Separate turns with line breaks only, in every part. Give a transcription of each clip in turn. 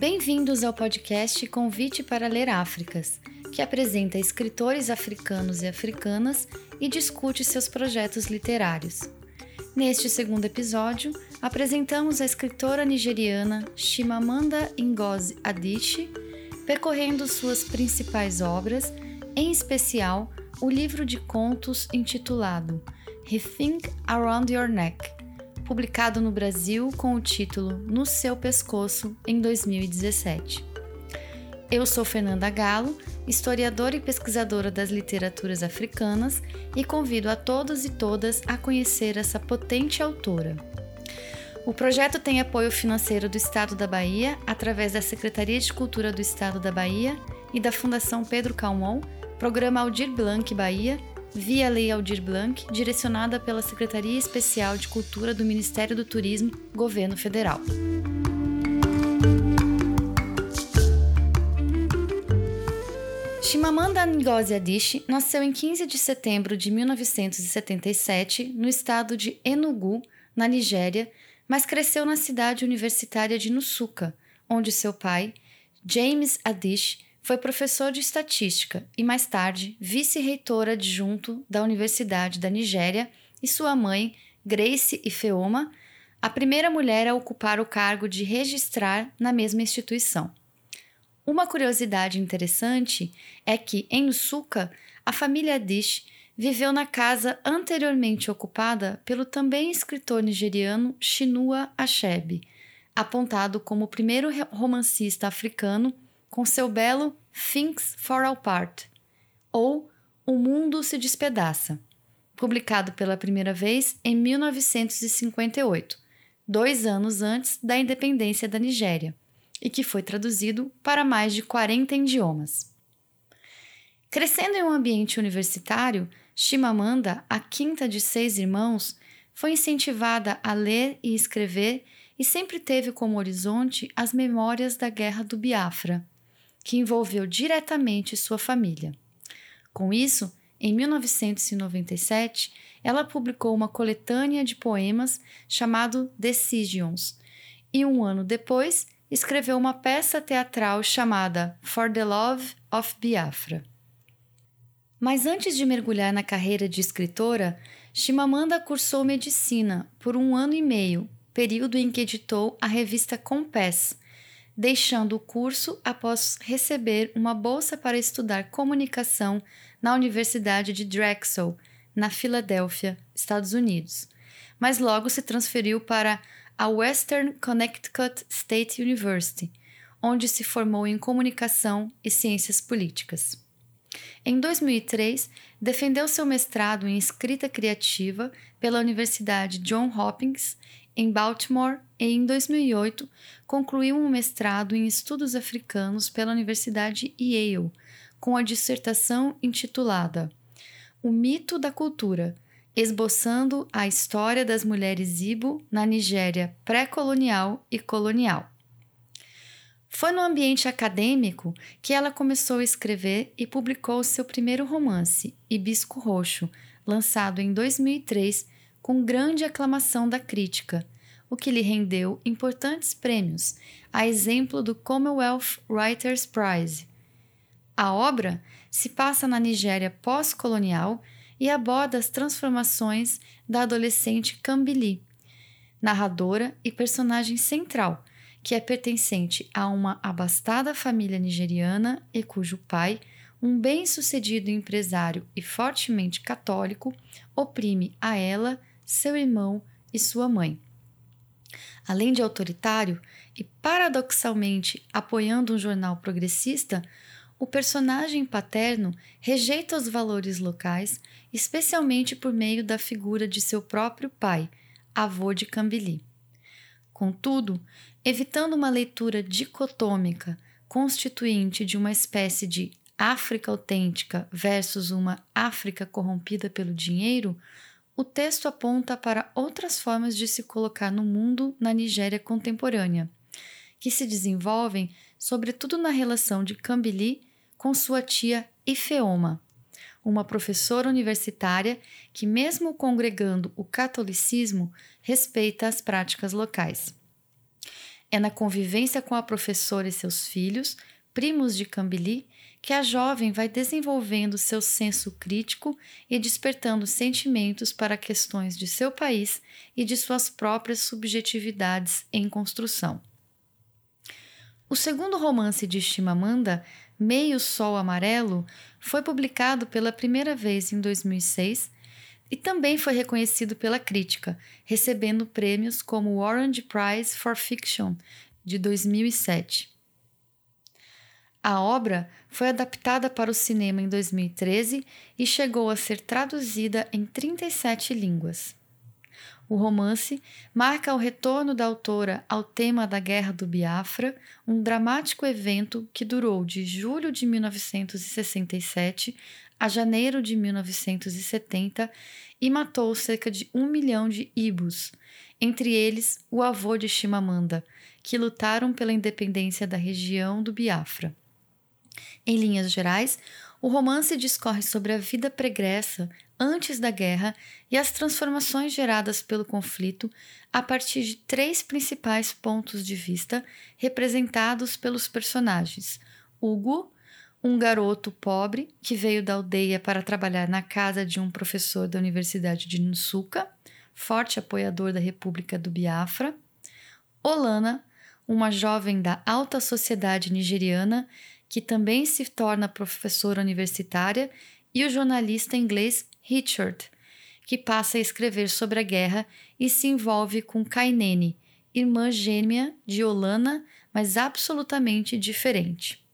Bem-vindos ao podcast Convite para Ler Áfricas, que apresenta escritores africanos e africanas e discute seus projetos literários. Neste segundo episódio, apresentamos a escritora nigeriana Chimamanda Ngozi Adichie, percorrendo suas principais obras, em especial o livro de contos intitulado Rethink Around Your Neck, publicado no Brasil com o título No Seu Pescoço em 2017. Eu sou Fernanda Galo, historiadora e pesquisadora das literaturas africanas, e convido a todos e todas a conhecer essa potente autora. O projeto tem apoio financeiro do Estado da Bahia, através da Secretaria de Cultura do Estado da Bahia e da Fundação Pedro Calmon, Programa Aldir Blanc Bahia via Lei Aldir Blanc, direcionada pela Secretaria Especial de Cultura do Ministério do Turismo, Governo Federal. Chimamanda Ngozi Adichie nasceu em 15 de setembro de 1977 no estado de Enugu, na Nigéria, mas cresceu na cidade universitária de Nusuka, onde seu pai, James Adichie, foi professor de estatística e, mais tarde, vice-reitor adjunto da Universidade da Nigéria, e sua mãe, Grace Ifeoma, a primeira mulher a ocupar o cargo de registrar na mesma instituição. Uma curiosidade interessante é que, em Nusuka, a família Dish viveu na casa anteriormente ocupada pelo também escritor nigeriano Chinua Achebe, apontado como o primeiro romancista africano com seu belo Things Fall Apart ou O Mundo se Despedaça, publicado pela primeira vez em 1958, dois anos antes da independência da Nigéria, e que foi traduzido para mais de 40 idiomas. Crescendo em um ambiente universitário, Chimamanda, a quinta de seis irmãos, foi incentivada a ler e escrever e sempre teve como horizonte as memórias da Guerra do Biafra, que envolveu diretamente sua família. Com isso, em 1997, ela publicou uma coletânea de poemas chamado Decisions, e um ano depois escreveu uma peça teatral chamada For the Love of Biafra. Mas antes de mergulhar na carreira de escritora, Chimamanda cursou medicina por um ano e meio, período em que editou a revista Compass, deixando o curso após receber uma bolsa para estudar comunicação na Universidade de Drexel, na Filadélfia, Estados Unidos, mas logo se transferiu para a Western Connecticut State University, onde se formou em comunicação e ciências políticas. Em 2003, defendeu seu mestrado em escrita criativa pela Universidade John Hopkins em Baltimore e, em 2008, concluiu um mestrado em estudos africanos pela Universidade Yale, com a dissertação intitulada O Mito da Cultura, esboçando a história das mulheres Ibo na Nigéria pré-colonial e colonial. Foi no ambiente acadêmico que ela começou a escrever e publicou seu primeiro romance, Hibisco Roxo, lançado em 2003 com grande aclamação da crítica, o que lhe rendeu importantes prêmios, a exemplo do Commonwealth Writers Prize. A obra se passa na Nigéria pós-colonial e aborda as transformações da adolescente Cambili, narradora e personagem central, que é pertencente a uma abastada família nigeriana e cujo pai, um bem-sucedido empresário e fortemente católico, oprime a ela seu irmão e sua mãe. Além de autoritário e paradoxalmente apoiando um jornal progressista, o personagem paterno rejeita os valores locais, especialmente por meio da figura de seu próprio pai, avô de Cambili. Contudo, evitando uma leitura dicotômica constituinte de uma espécie de África autêntica versus uma África corrompida pelo dinheiro, o texto aponta para outras formas de se colocar no mundo na Nigéria contemporânea, que se desenvolvem sobretudo na relação de Cambili com sua tia Ifeoma, uma professora universitária que, mesmo congregando o catolicismo, respeita as práticas locais. É na convivência com a professora e seus filhos, primos de Cambili, que a jovem vai desenvolvendo seu senso crítico e despertando sentimentos para questões de seu país e de suas próprias subjetividades em construção. O segundo romance de Chimamanda, Meio Sol Amarelo, foi publicado pela primeira vez em 2006 e também foi reconhecido pela crítica, recebendo prêmios como o Orange Prize for Fiction de 2007. A obra foi adaptada para o cinema em 2013 e chegou a ser traduzida em 37 línguas. O romance marca o retorno da autora ao tema da Guerra do Biafra, um dramático evento que durou de julho de 1967 a janeiro de 1970 e matou cerca de um milhão de ibus, entre eles o avô de Chimamanda, que lutaram pela independência da região do Biafra. Em linhas gerais, o romance discorre sobre a vida pregressa antes da guerra e as transformações geradas pelo conflito a partir de três principais pontos de vista representados pelos personagens: Hugo, um garoto pobre que veio da aldeia para trabalhar na casa de um professor da Universidade de Nsuka, forte apoiador da República do Biafra, Olana, uma jovem da alta sociedade nigeriana que também se torna professora universitária, e o jornalista inglês Richard, que passa a escrever sobre a guerra e se envolve com Kainene, irmã gêmea de Olana, mas absolutamente diferente.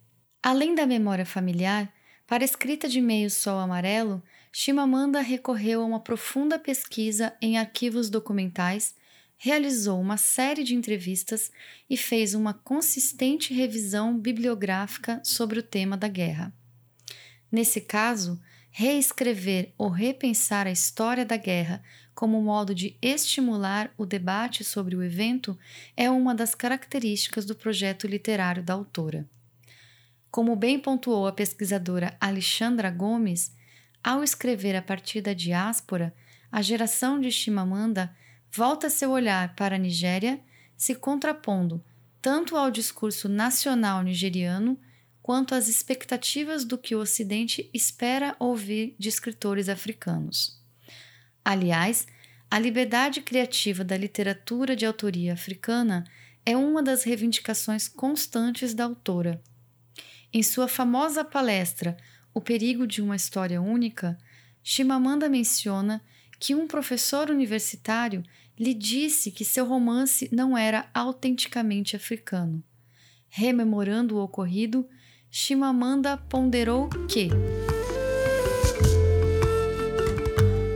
Além da memória familiar, para a escrita de Meio Sol Amarelo, Chimamanda recorreu a uma profunda pesquisa em arquivos documentais realizou uma série de entrevistas e fez uma consistente revisão bibliográfica sobre o tema da guerra. Nesse caso, reescrever ou repensar a história da guerra como modo de estimular o debate sobre o evento é uma das características do projeto literário da autora. Como bem pontuou a pesquisadora Alexandra Gomes, ao escrever a partir da diáspora, a geração de Chimamanda volta seu olhar para a Nigéria, se contrapondo tanto ao discurso nacional nigeriano quanto às expectativas do que o Ocidente espera ouvir de escritores africanos. Aliás, a liberdade criativa da literatura de autoria africana é uma das reivindicações constantes da autora. Em sua famosa palestra O Perigo de uma História Única, Chimamanda menciona que um professor universitário lhe disse que seu romance não era autenticamente africano. Rememorando o ocorrido, Chimamanda ponderou que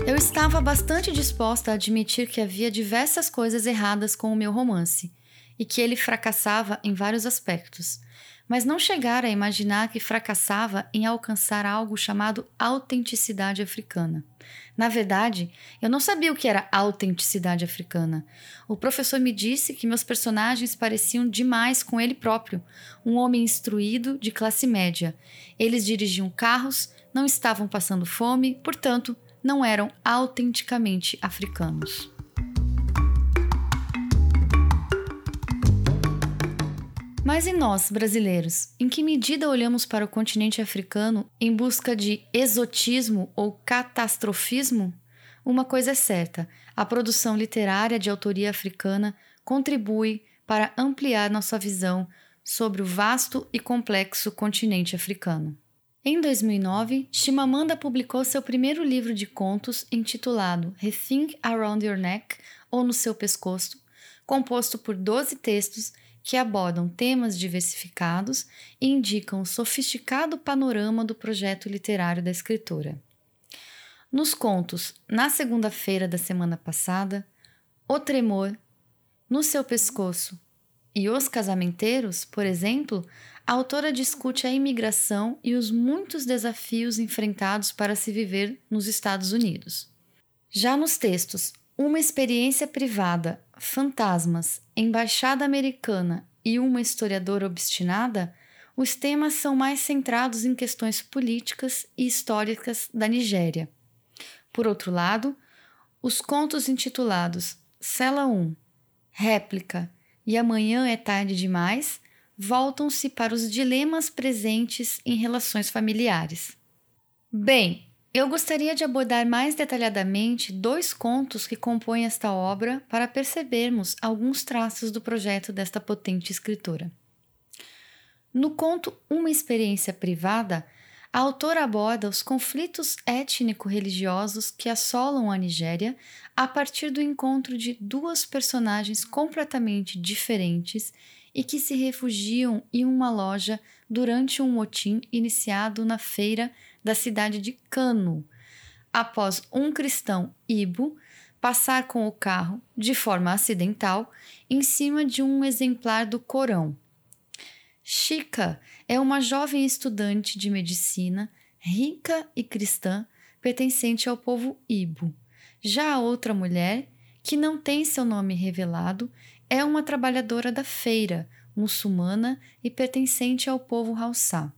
Eu estava bastante disposta a admitir que havia diversas coisas erradas com o meu romance e que ele fracassava em vários aspectos, mas não chegara a imaginar que fracassava em alcançar algo chamado autenticidade africana. Na verdade, eu não sabia o que era autenticidade africana. O professor me disse que meus personagens pareciam demais com ele próprio, um homem instruído de classe média. Eles dirigiam carros, não estavam passando fome, portanto, não eram autenticamente africanos. Mas e nós, brasileiros? Em que medida olhamos para o continente africano em busca de exotismo ou catastrofismo? Uma coisa é certa: a produção literária de autoria africana contribui para ampliar nossa visão sobre o vasto e complexo continente africano. Em 2009, Chimamanda publicou seu primeiro livro de contos intitulado Rethink Around Your Neck ou No Seu Pescoço, composto por 12 textos que abordam temas diversificados e indicam o sofisticado panorama do projeto literário da escritora. Nos contos Na Segunda-feira da Semana Passada, O Tremor, No Seu Pescoço e Os Casamenteiros, por exemplo, a autora discute a imigração e os muitos desafios enfrentados para se viver nos Estados Unidos. Já nos textos Uma Experiência Privada fantasmas, embaixada americana e uma historiadora obstinada, os temas são mais centrados em questões políticas e históricas da Nigéria. Por outro lado, os contos intitulados Cela 1, Réplica e Amanhã é Tarde Demais voltam-se para os dilemas presentes em relações familiares. Bem, eu gostaria de abordar mais detalhadamente dois contos que compõem esta obra para percebermos alguns traços do projeto desta potente escritora. No conto Uma Experiência Privada, a autora aborda os conflitos étnico-religiosos que assolam a Nigéria a partir do encontro de duas personagens completamente diferentes e que se refugiam em uma loja durante um motim iniciado na feira da cidade de Kano, após um cristão Ibo passar com o carro, de forma acidental, em cima de um exemplar do Corão. Chica é uma jovem estudante de medicina, rica e cristã, pertencente ao povo Ibo. Já a outra mulher, que não tem seu nome revelado, é uma trabalhadora da feira, muçulmana e pertencente ao povo Haussá.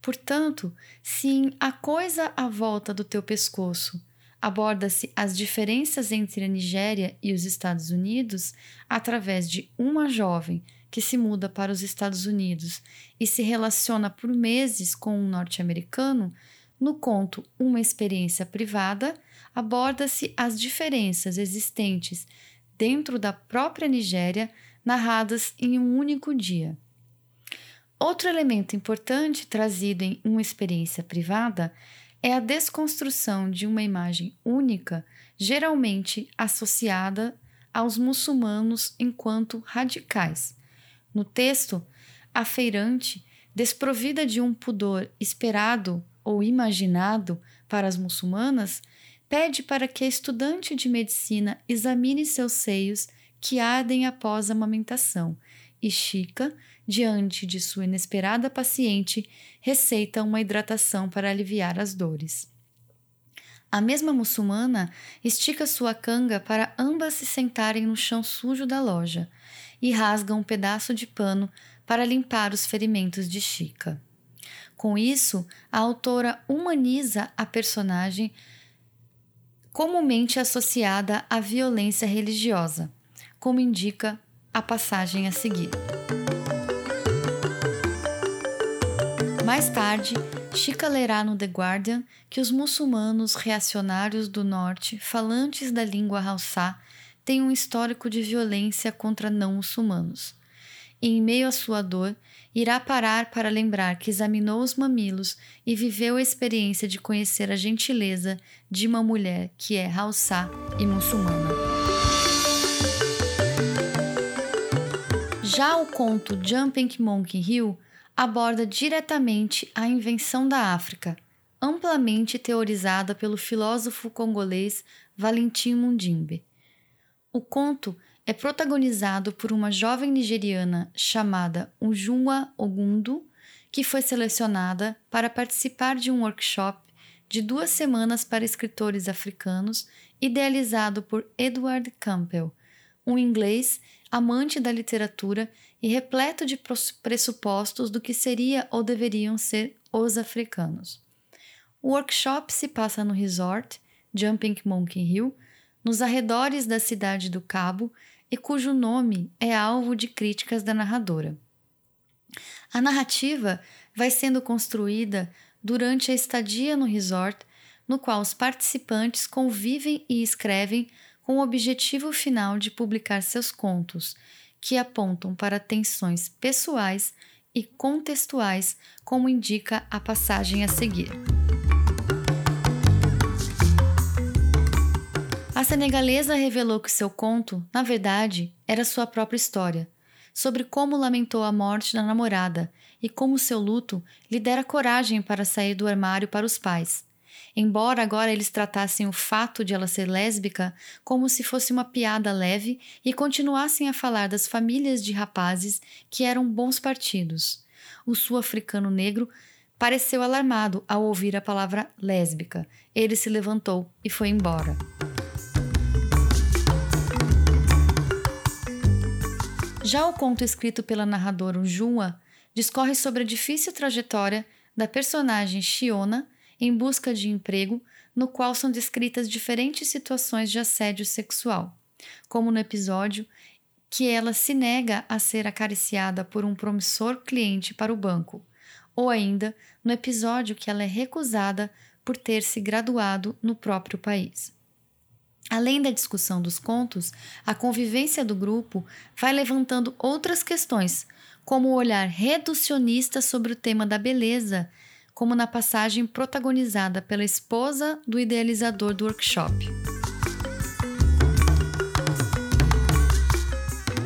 Portanto, se A Coisa à Volta do Teu Pescoço aborda-se as diferenças entre a Nigéria e os Estados Unidos através de uma jovem que se muda para os Estados Unidos e se relaciona por meses com um norte-americano, no conto Uma Experiência Privada, aborda-se as diferenças existentes dentro da própria Nigéria, narradas em um único dia. Outro elemento importante trazido em Uma Experiência Privada é a desconstrução de uma imagem única, geralmente associada aos muçulmanos enquanto radicais. No texto, a feirante, desprovida de um pudor esperado ou imaginado para as muçulmanas, pede para que a estudante de medicina examine seus seios que ardem após a amamentação, e Chica, diante de sua inesperada paciente, receita uma hidratação para aliviar as dores. A mesma muçulmana estica sua canga para ambas se sentarem no chão sujo da loja e rasga um pedaço de pano para limpar os ferimentos de Chica. Com isso, a autora humaniza a personagem comumente associada à violência religiosa, como indica a passagem a seguir. Mais tarde, Chica lerá no The Guardian que os muçulmanos reacionários do norte, falantes da língua Haussá, tem um histórico de violência contra não muçulmanos. E, em meio à sua dor, irá parar para lembrar que examinou os mamilos e viveu a experiência de conhecer a gentileza de uma mulher que é Haussá e muçulmana. Já o conto Jumping Monkey Hill aborda diretamente a invenção da África, amplamente teorizada pelo filósofo congolês Valentim Mundimbe. O conto é protagonizado por uma jovem nigeriana chamada Ujunwa Ogundu, que foi selecionada para participar de um workshop de duas semanas para escritores africanos, idealizado por Edward Campbell, um inglês amante da literatura e repleto de pressupostos do que seria ou deveriam ser os africanos. O workshop se passa no resort Jumping Monkey Hill, nos arredores da cidade do Cabo e cujo nome é alvo de críticas da narradora. A narrativa vai sendo construída durante a estadia no resort, no qual os participantes convivem e escrevem com o objetivo final de publicar seus contos, que apontam para tensões pessoais e contextuais, como indica a passagem a seguir. A senegalesa revelou que seu conto, na verdade, era sua própria história, sobre como lamentou a morte da namorada e como seu luto lhe dera coragem para sair do armário para os pais. Embora agora eles tratassem o fato de ela ser lésbica como se fosse uma piada leve e continuassem a falar das famílias de rapazes que eram bons partidos. O sul-africano negro pareceu alarmado ao ouvir a palavra lésbica. Ele se levantou e foi embora. Já o conto escrito pela narradora Jua discorre sobre a difícil trajetória da personagem Shiona em busca de emprego, no qual são descritas diferentes situações de assédio sexual, como no episódio que ela se nega a ser acariciada por um promissor cliente para o banco, ou ainda no episódio que ela é recusada por ter se graduado no próprio país. Além da discussão dos contos, a convivência do grupo vai levantando outras questões, como o olhar reducionista sobre o tema da beleza, como na passagem protagonizada pela esposa do idealizador do workshop.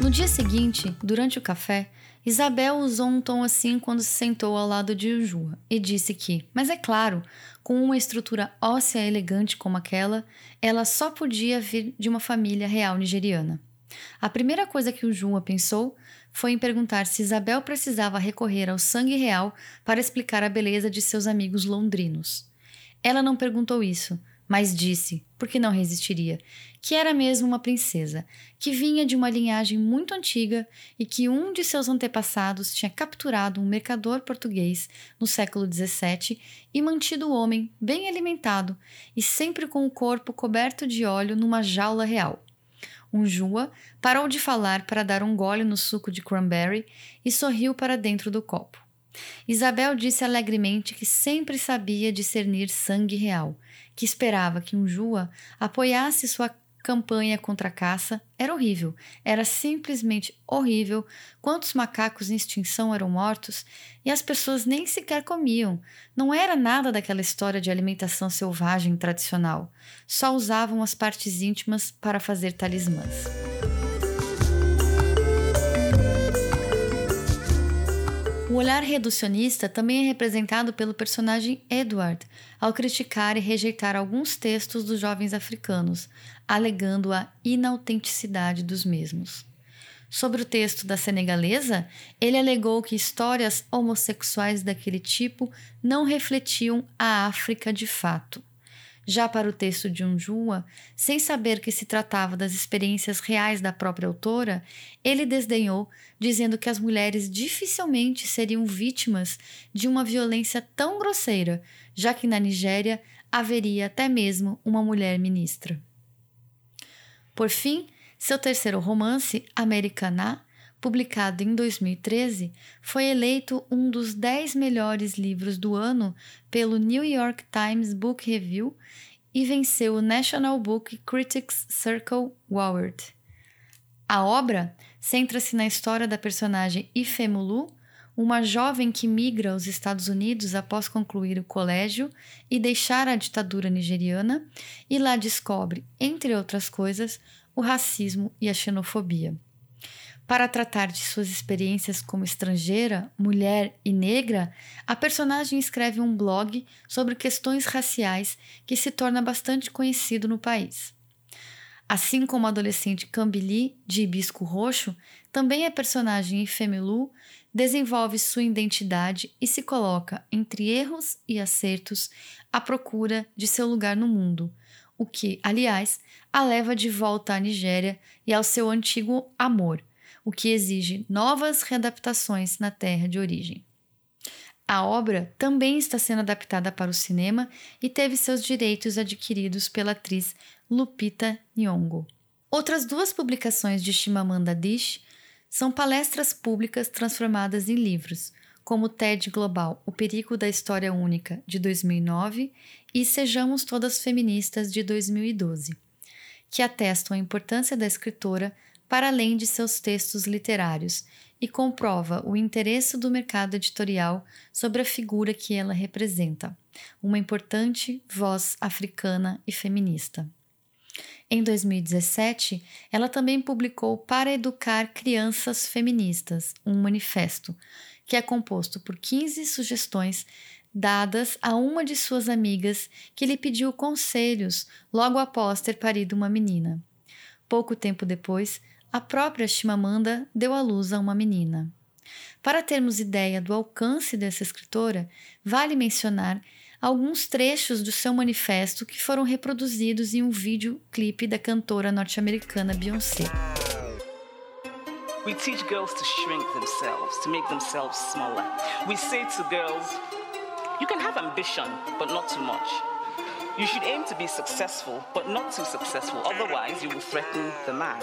No dia seguinte, durante o café, Isabel usou um tom assim quando se sentou ao lado de Ujua e disse que, mas é claro, com uma estrutura óssea elegante como aquela, ela só podia vir de uma família real nigeriana. A primeira coisa que Ujua pensou foi em perguntar se Isabel precisava recorrer ao sangue real para explicar a beleza de seus amigos londrinos. Ela não perguntou isso, mas disse, porque não resistiria, que era mesmo uma princesa, que vinha de uma linhagem muito antiga e que um de seus antepassados tinha capturado um mercador português no século XVII e mantido o homem bem alimentado e sempre com o corpo coberto de óleo numa jaula real. Unjua parou de falar para dar um gole no suco de cranberry e sorriu para dentro do copo. Isabel disse alegremente que sempre sabia discernir sangue real, que esperava que Unjua apoiasse sua campanha contra a caça era horrível, era simplesmente horrível. Quantos macacos em extinção eram mortos e as pessoas nem sequer comiam. Não era nada daquela história de alimentação selvagem tradicional. Só usavam as partes íntimas para fazer talismãs. O olhar reducionista também é representado pelo personagem Edward, ao criticar e rejeitar alguns textos dos jovens africanos, alegando a inautenticidade dos mesmos. Sobre o texto da senegalesa, ele alegou que histórias homossexuais daquele tipo não refletiam a África de fato. Já para o texto de Unjua, sem saber que se tratava das experiências reais da própria autora, ele desdenhou, dizendo que as mulheres dificilmente seriam vítimas de uma violência tão grosseira, já que na Nigéria haveria até mesmo uma mulher ministra. Por fim, seu terceiro romance, Americana, publicado em 2013, foi eleito um dos 10 melhores livros do ano pelo New York Times Book Review e venceu o National Book Critics Circle Award. A obra centra-se na história da personagem Ifemulu, uma jovem que migra aos Estados Unidos após concluir o colégio e deixar a ditadura nigeriana, e lá descobre, entre outras coisas, o racismo e a xenofobia. Para tratar de suas experiências como estrangeira, mulher e negra, a personagem escreve um blog sobre questões raciais que se torna bastante conhecido no país. Assim como a adolescente Cambili, de Hibisco Roxo, também a personagem Ifemelu desenvolve sua identidade e se coloca entre erros e acertos à procura de seu lugar no mundo, o que, aliás, a leva de volta à Nigéria e ao seu antigo amor – o que exige novas readaptações na terra de origem. A obra também está sendo adaptada para o cinema e teve seus direitos adquiridos pela atriz Lupita Nyong'o. Outras duas publicações de Chimamanda Adichie são palestras públicas transformadas em livros, como TED Global O Perigo da História Única, de 2009, e Sejamos Todas Feministas, de 2012, que atestam a importância da escritora para além de seus textos literários, e comprova o interesse do mercado editorial sobre a figura que ela representa, uma importante voz africana e feminista. Em 2017, ela também publicou Para Educar Crianças Feministas, um manifesto, que é composto por 15 sugestões dadas a uma de suas amigas que lhe pediu conselhos logo após ter parido uma menina. Pouco tempo depois, a própria Chimamanda deu à luz a uma menina. Para termos ideia do alcance dessa escritora, vale mencionar alguns trechos do seu manifesto que foram reproduzidos em um videoclipe da cantora norte-americana Beyoncé. We teach girls to shrink themselves, to make themselves smaller. We say to girls, you can have ambition, but not too much. You should aim to be successful, but not too successful, otherwise you will threaten the man.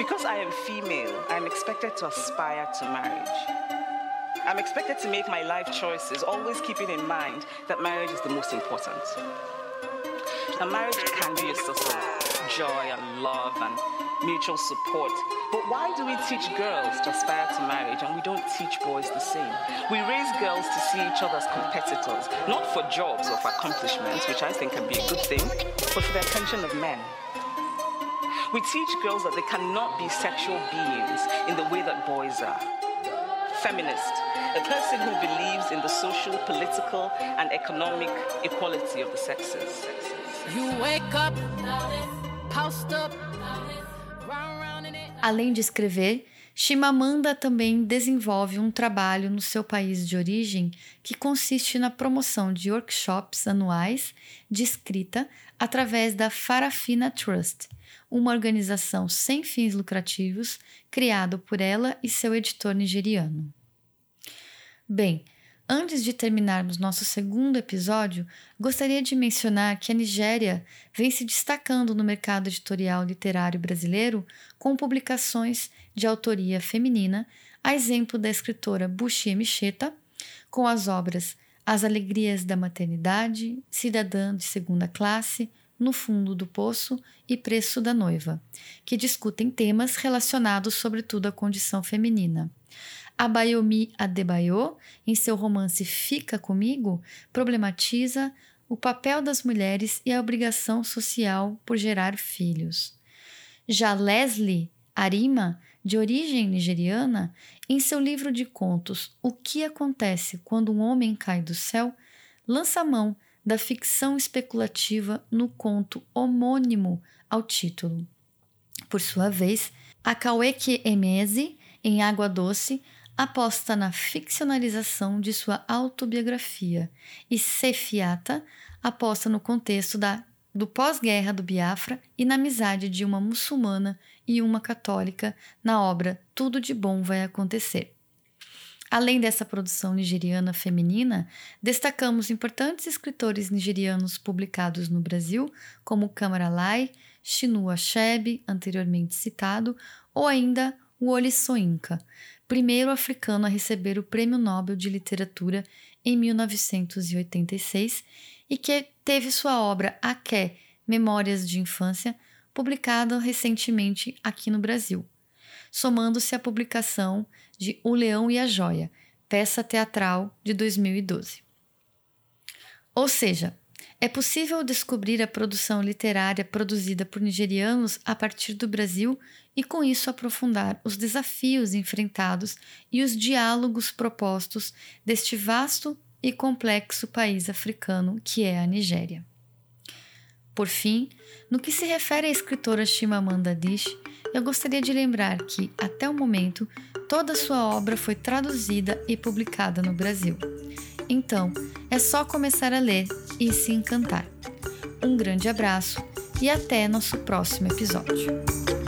Because I am female, I'm expected to aspire to marriage. I'm expected to make my life choices, always keeping in mind that marriage is the most important. Now, marriage can be a source of joy and love and mutual support. But why do we teach girls to aspire to marriage and we don't teach boys the same? We raise girls to see each other as competitors, not for jobs or for accomplishments, which I think can be a good thing, but for the attention of men. We teach girls that they cannot be sexual beings in the way that boys are. Feminist, a person who believes in the social, political, and economic equality of the sexes. You wake up,
post up, Além de escrever, Shimamanda também desenvolve um trabalho no seu país de origem que consiste na promoção de workshops anuais de escrita através da Farafina Trust, uma organização sem fins lucrativos criado por ela e seu editor nigeriano. Bem, Antes de terminarmos nosso segundo episódio, gostaria de mencionar que a Nigéria vem se destacando no mercado editorial literário brasileiro com publicações de autoria feminina, a exemplo da escritora Bushi Micheta, com as obras As Alegrias da Maternidade, Cidadã de Segunda Classe, No Fundo do Poço e Preço da Noiva, que discutem temas relacionados sobretudo à condição feminina. Abayomi Adebayo, em seu romance Fica Comigo, problematiza o papel das mulheres e a obrigação social por gerar filhos. Já Leslie Arima, de origem nigeriana, em seu livro de contos O que acontece quando um homem cai do céu, lança mão da ficção especulativa no conto homônimo ao título. Por sua vez, Akaweke Emezi, em Água Doce, aposta na ficcionalização de sua autobiografia e Sefiata aposta no contexto da, do pós-guerra do Biafra e na amizade de uma muçulmana e uma católica na obra Tudo de Bom Vai Acontecer. Além dessa produção nigeriana feminina, destacamos importantes escritores nigerianos publicados no Brasil, como Kamaralai, Chinua Achebe, anteriormente citado, ou ainda Wole Soyinka, primeiro africano a receber o Prêmio Nobel de Literatura em 1986 e que teve sua obra Aké, Memórias de Infância, publicada recentemente aqui no Brasil, somando-se à publicação de O Leão e a Joia, peça teatral de 2012. Ou seja, é possível descobrir a produção literária produzida por nigerianos a partir do Brasil e, com isso, aprofundar os desafios enfrentados e os diálogos propostos deste vasto e complexo país africano que é a Nigéria. Por fim, no que se refere à escritora Chimamanda Adichie, eu gostaria de lembrar que, até o momento, toda sua obra foi traduzida e publicada no Brasil. Então, é só começar a ler e se encantar. Um grande abraço e até nosso próximo episódio.